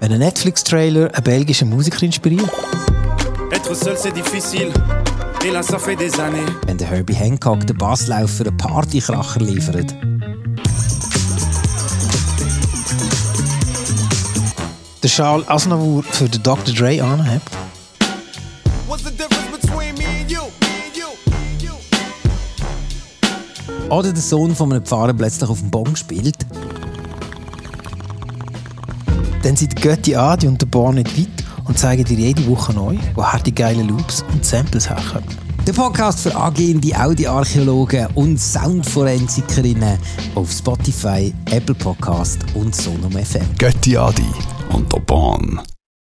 Wenn ein Netflix-Trailer einen belgischen Musiker inspiriert. Être seul c'est difficile. Et là ça fait des années. Wenn der Herbie Hancock den Basslauf für einen Partykracher liefert. Der Charles Aznavour für den Dr. Dre anhebt. Oder der Sohn von einem Pfarrer plötzlich auf dem Bong spielt. Dann sind Götti Adi und der Bar nicht weit und zeigen dir jede Woche neu, woher die geilen Loops und Samples herkommen. Der Podcast für angehende Audi-Archäologen und Soundforensikerinnen auf Spotify, Apple Podcast und Sonom FM. Götti Adi und der Bahn.